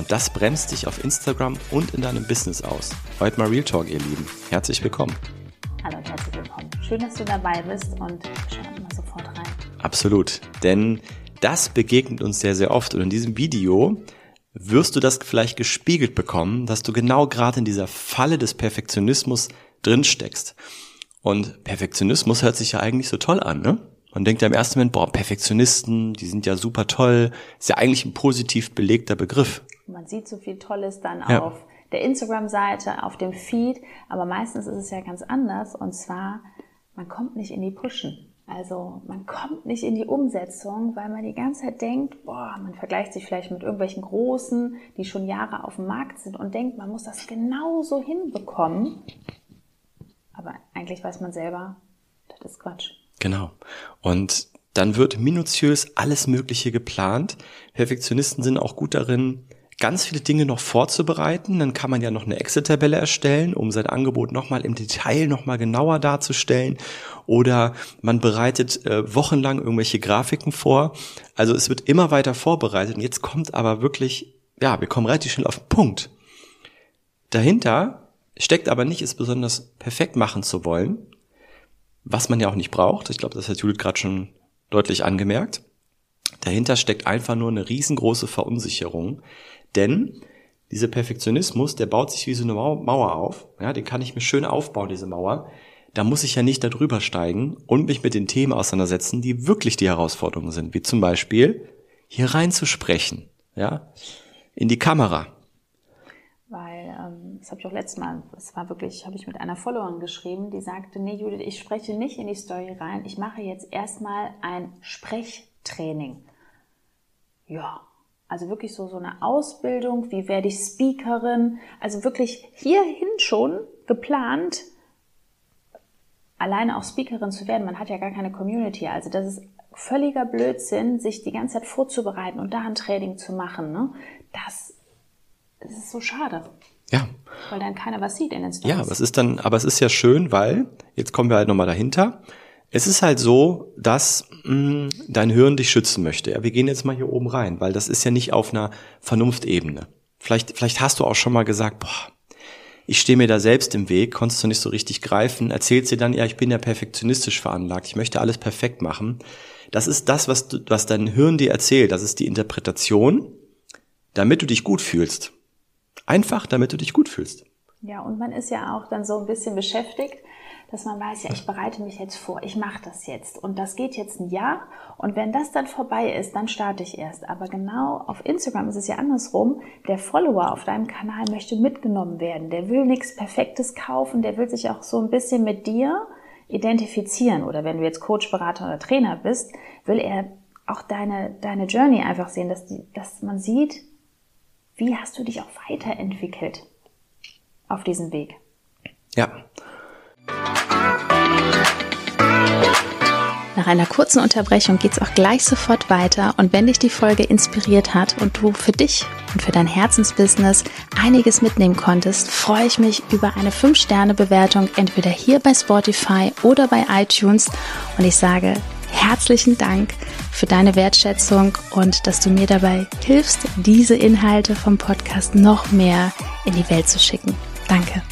und das bremst dich auf Instagram und in deinem Business aus. Heute mal Real Talk, ihr Lieben. Herzlich willkommen. Hallo und herzlich willkommen. Schön, dass du dabei bist und schauen wir sofort rein. Absolut, denn das begegnet uns sehr, sehr oft und in diesem Video wirst du das vielleicht gespiegelt bekommen, dass du genau gerade in dieser Falle des Perfektionismus drin steckst. Und Perfektionismus hört sich ja eigentlich so toll an, ne? Man denkt ja im ersten Moment, boah, Perfektionisten, die sind ja super toll. Ist ja eigentlich ein positiv belegter Begriff. Man sieht so viel Tolles dann ja. auf der Instagram-Seite, auf dem Feed, aber meistens ist es ja ganz anders und zwar, man kommt nicht in die Pushen. Also man kommt nicht in die Umsetzung, weil man die ganze Zeit denkt, boah, man vergleicht sich vielleicht mit irgendwelchen Großen, die schon Jahre auf dem Markt sind und denkt, man muss das genauso hinbekommen. Aber eigentlich weiß man selber, das ist Quatsch. Genau. Und dann wird minutiös alles Mögliche geplant. Perfektionisten sind auch gut darin, ganz viele Dinge noch vorzubereiten. Dann kann man ja noch eine Excel-Tabelle erstellen, um sein Angebot nochmal im Detail nochmal genauer darzustellen. Oder man bereitet äh, wochenlang irgendwelche Grafiken vor. Also es wird immer weiter vorbereitet. Und jetzt kommt aber wirklich, ja, wir kommen relativ schnell auf den Punkt. Dahinter steckt aber nicht, es besonders perfekt machen zu wollen, was man ja auch nicht braucht. Ich glaube, das hat Judith gerade schon deutlich angemerkt. Dahinter steckt einfach nur eine riesengroße Verunsicherung, denn dieser Perfektionismus, der baut sich wie so eine Mauer auf. Ja, den kann ich mir schön aufbauen, diese Mauer. Da muss ich ja nicht darüber steigen und mich mit den Themen auseinandersetzen, die wirklich die Herausforderungen sind, wie zum Beispiel hier reinzusprechen, ja, in die Kamera, das habe ich auch letztes Mal, das war wirklich, habe ich mit einer Followerin geschrieben, die sagte, nee Judith, ich spreche nicht in die Story rein, ich mache jetzt erstmal ein Sprechtraining. Ja, also wirklich so, so eine Ausbildung, wie werde ich Speakerin, also wirklich hierhin schon geplant, alleine auch Speakerin zu werden. Man hat ja gar keine Community, also das ist völliger Blödsinn, sich die ganze Zeit vorzubereiten und da ein Training zu machen. Ne? Das es ist so schade. Ja. Weil dann keiner was sieht in den Stories. Ja, aber es ist dann, aber es ist ja schön, weil, jetzt kommen wir halt nochmal dahinter. Es ist halt so, dass mh, mm, dein Hirn dich schützen möchte. Ja, wir gehen jetzt mal hier oben rein, weil das ist ja nicht auf einer Vernunftebene. Vielleicht, vielleicht hast du auch schon mal gesagt, boah, ich stehe mir da selbst im Weg, konntest du nicht so richtig greifen, erzählst dir dann, ja, ich bin ja perfektionistisch veranlagt, ich möchte alles perfekt machen. Das ist das, was, du, was dein Hirn dir erzählt, das ist die Interpretation, damit du dich gut fühlst. Einfach, damit du dich gut fühlst. Ja, und man ist ja auch dann so ein bisschen beschäftigt, dass man weiß, ja, ich bereite mich jetzt vor, ich mache das jetzt und das geht jetzt ein Jahr und wenn das dann vorbei ist, dann starte ich erst. Aber genau auf Instagram ist es ja andersrum. Der Follower auf deinem Kanal möchte mitgenommen werden. Der will nichts Perfektes kaufen, der will sich auch so ein bisschen mit dir identifizieren. Oder wenn du jetzt Coach, Berater oder Trainer bist, will er auch deine, deine Journey einfach sehen, dass, die, dass man sieht, wie hast du dich auch weiterentwickelt auf diesem Weg? Ja. Nach einer kurzen Unterbrechung geht es auch gleich sofort weiter und wenn dich die Folge inspiriert hat und du für dich und für dein Herzensbusiness einiges mitnehmen konntest, freue ich mich über eine 5-Sterne-Bewertung entweder hier bei Spotify oder bei iTunes und ich sage herzlichen Dank für deine Wertschätzung und dass du mir dabei hilfst, diese Inhalte vom Podcast noch mehr in die Welt zu schicken. Danke.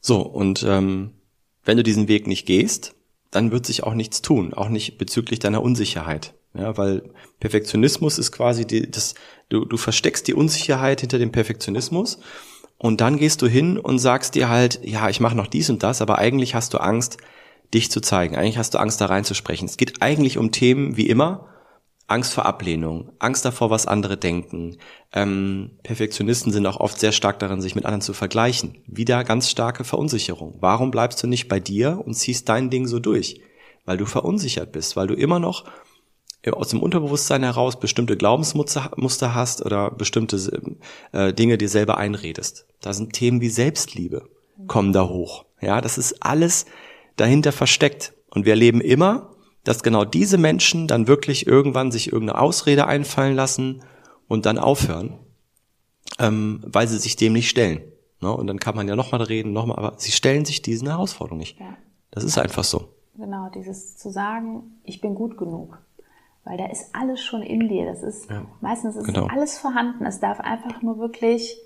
So, und ähm, wenn du diesen Weg nicht gehst, dann wird sich auch nichts tun, auch nicht bezüglich deiner Unsicherheit. Ja, weil Perfektionismus ist quasi die, das, du, du versteckst die Unsicherheit hinter dem Perfektionismus und dann gehst du hin und sagst dir halt, ja, ich mache noch dies und das, aber eigentlich hast du Angst, dich zu zeigen. Eigentlich hast du Angst, da reinzusprechen. Es geht eigentlich um Themen wie immer. Angst vor Ablehnung, Angst davor, was andere denken. Ähm, Perfektionisten sind auch oft sehr stark darin, sich mit anderen zu vergleichen. Wieder ganz starke Verunsicherung. Warum bleibst du nicht bei dir und ziehst dein Ding so durch? Weil du verunsichert bist, weil du immer noch aus dem Unterbewusstsein heraus bestimmte Glaubensmuster hast oder bestimmte äh, Dinge dir selber einredest. Da sind Themen wie Selbstliebe, kommen da hoch. Ja, das ist alles dahinter versteckt. Und wir erleben immer, dass genau diese Menschen dann wirklich irgendwann sich irgendeine Ausrede einfallen lassen und dann aufhören, ähm, weil sie sich dem nicht stellen. Ne? Und dann kann man ja nochmal reden, nochmal, aber sie stellen sich diesen Herausforderungen nicht. Ja. Das ist einfach so. Genau, dieses zu sagen, ich bin gut genug. Weil da ist alles schon in dir. Das ist, ja, meistens ist genau. alles vorhanden. Es darf einfach nur wirklich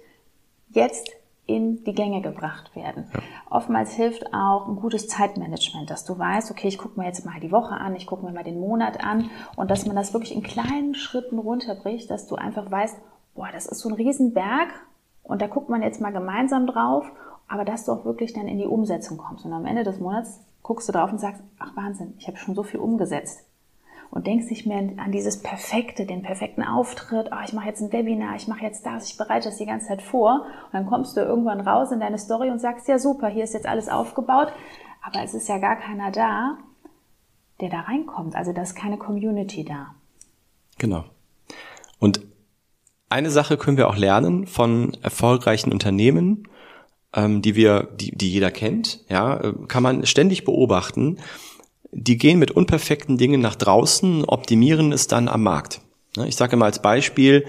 jetzt in die Gänge gebracht werden. Ja. Oftmals hilft auch ein gutes Zeitmanagement, dass du weißt, okay, ich gucke mir jetzt mal die Woche an, ich gucke mir mal den Monat an und dass man das wirklich in kleinen Schritten runterbricht, dass du einfach weißt, boah, das ist so ein Riesenberg und da guckt man jetzt mal gemeinsam drauf, aber dass du auch wirklich dann in die Umsetzung kommst. Und am Ende des Monats guckst du drauf und sagst, ach Wahnsinn, ich habe schon so viel umgesetzt und denkst nicht mehr an dieses Perfekte, den perfekten Auftritt, oh, ich mache jetzt ein Webinar, ich mache jetzt das, ich bereite das die ganze Zeit vor. Und dann kommst du irgendwann raus in deine Story und sagst, ja super, hier ist jetzt alles aufgebaut, aber es ist ja gar keiner da, der da reinkommt, also da ist keine Community da. Genau. Und eine Sache können wir auch lernen von erfolgreichen Unternehmen, ähm, die wir, die, die jeder kennt, ja, äh, kann man ständig beobachten, die gehen mit unperfekten Dingen nach draußen, optimieren es dann am Markt. Ne, ich sage immer als Beispiel,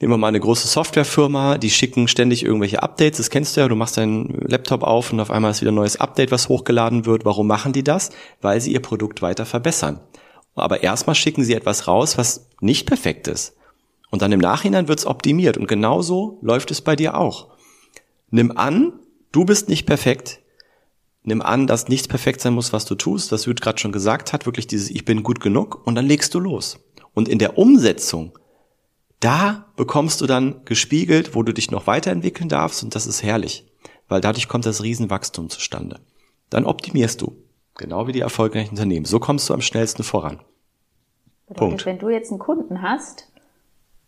nehmen wir mal eine große Softwarefirma, die schicken ständig irgendwelche Updates, das kennst du ja, du machst deinen Laptop auf und auf einmal ist wieder ein neues Update, was hochgeladen wird. Warum machen die das? Weil sie ihr Produkt weiter verbessern. Aber erstmal schicken sie etwas raus, was nicht perfekt ist. Und dann im Nachhinein wird es optimiert. Und genauso läuft es bei dir auch. Nimm an, du bist nicht perfekt, nimm an, dass nichts perfekt sein muss, was du tust, was Jud gerade schon gesagt hat, wirklich dieses Ich bin gut genug und dann legst du los. Und in der Umsetzung, da bekommst du dann gespiegelt, wo du dich noch weiterentwickeln darfst und das ist herrlich, weil dadurch kommt das Riesenwachstum zustande. Dann optimierst du, genau wie die erfolgreichen Unternehmen. So kommst du am schnellsten voran. Bedeutet, Punkt. Wenn du jetzt einen Kunden hast,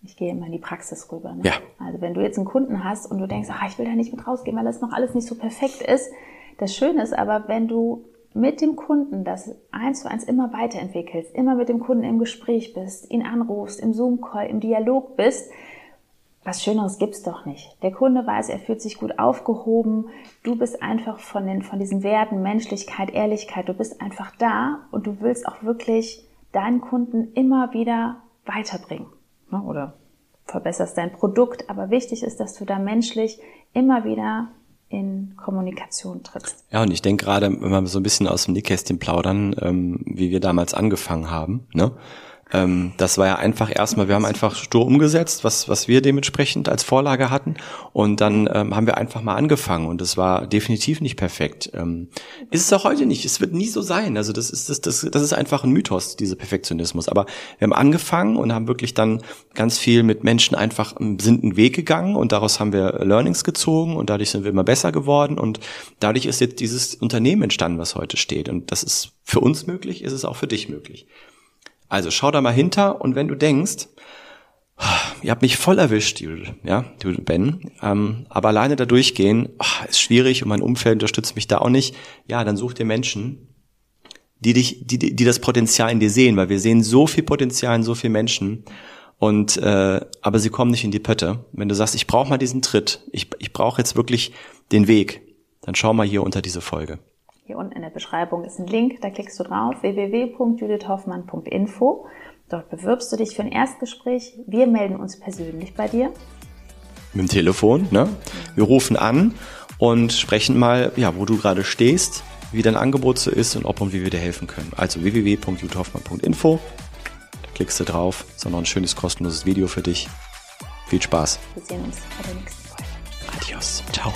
ich gehe immer in die Praxis rüber. Ne? Ja. Also wenn du jetzt einen Kunden hast und du denkst, ach, ich will da nicht mit rausgehen, weil das noch alles nicht so perfekt ist, das Schöne ist aber, wenn du mit dem Kunden das eins zu eins immer weiterentwickelst, immer mit dem Kunden im Gespräch bist, ihn anrufst, im Zoom-Call, im Dialog bist, was Schöneres gibt's doch nicht. Der Kunde weiß, er fühlt sich gut aufgehoben. Du bist einfach von den, von diesen Werten, Menschlichkeit, Ehrlichkeit, du bist einfach da und du willst auch wirklich deinen Kunden immer wieder weiterbringen. Ne? Oder verbesserst dein Produkt. Aber wichtig ist, dass du da menschlich immer wieder in Kommunikation trittst. Ja, und ich denke gerade, wenn wir so ein bisschen aus dem Nähkästchen plaudern, ähm, wie wir damals angefangen haben, ne? Ähm, das war ja einfach erstmal, wir haben einfach stur umgesetzt, was, was wir dementsprechend als Vorlage hatten. Und dann ähm, haben wir einfach mal angefangen und es war definitiv nicht perfekt. Ähm, ist es auch heute nicht. Es wird nie so sein. Also das ist, das, das, das ist einfach ein Mythos, dieser Perfektionismus. Aber wir haben angefangen und haben wirklich dann ganz viel mit Menschen einfach sind einen Weg gegangen und daraus haben wir Learnings gezogen und dadurch sind wir immer besser geworden und dadurch ist jetzt dieses Unternehmen entstanden, was heute steht. Und das ist für uns möglich, ist es auch für dich möglich. Also schau da mal hinter und wenn du denkst, ihr habt mich voll erwischt, ja, du Ben, ähm, aber alleine da durchgehen, oh, ist schwierig und mein Umfeld unterstützt mich da auch nicht, ja, dann such dir Menschen, die dich, die, die das Potenzial in dir sehen, weil wir sehen so viel Potenzial in so vielen Menschen und äh, aber sie kommen nicht in die Pötte. Wenn du sagst, ich brauche mal diesen Tritt, ich, ich brauche jetzt wirklich den Weg, dann schau mal hier unter diese Folge. Hier unten in der Beschreibung ist ein Link, da klickst du drauf, www.judithhoffmann.info. Dort bewirbst du dich für ein Erstgespräch. Wir melden uns persönlich bei dir. Mit dem Telefon, ne? Wir rufen an und sprechen mal, ja, wo du gerade stehst, wie dein Angebot so ist und ob und wie wir dir helfen können. Also www.judithhoffmann.info. Da klickst du drauf. Ist noch ein schönes kostenloses Video für dich. Viel Spaß. Wir sehen uns bei der nächsten Folge. Adios. Ciao.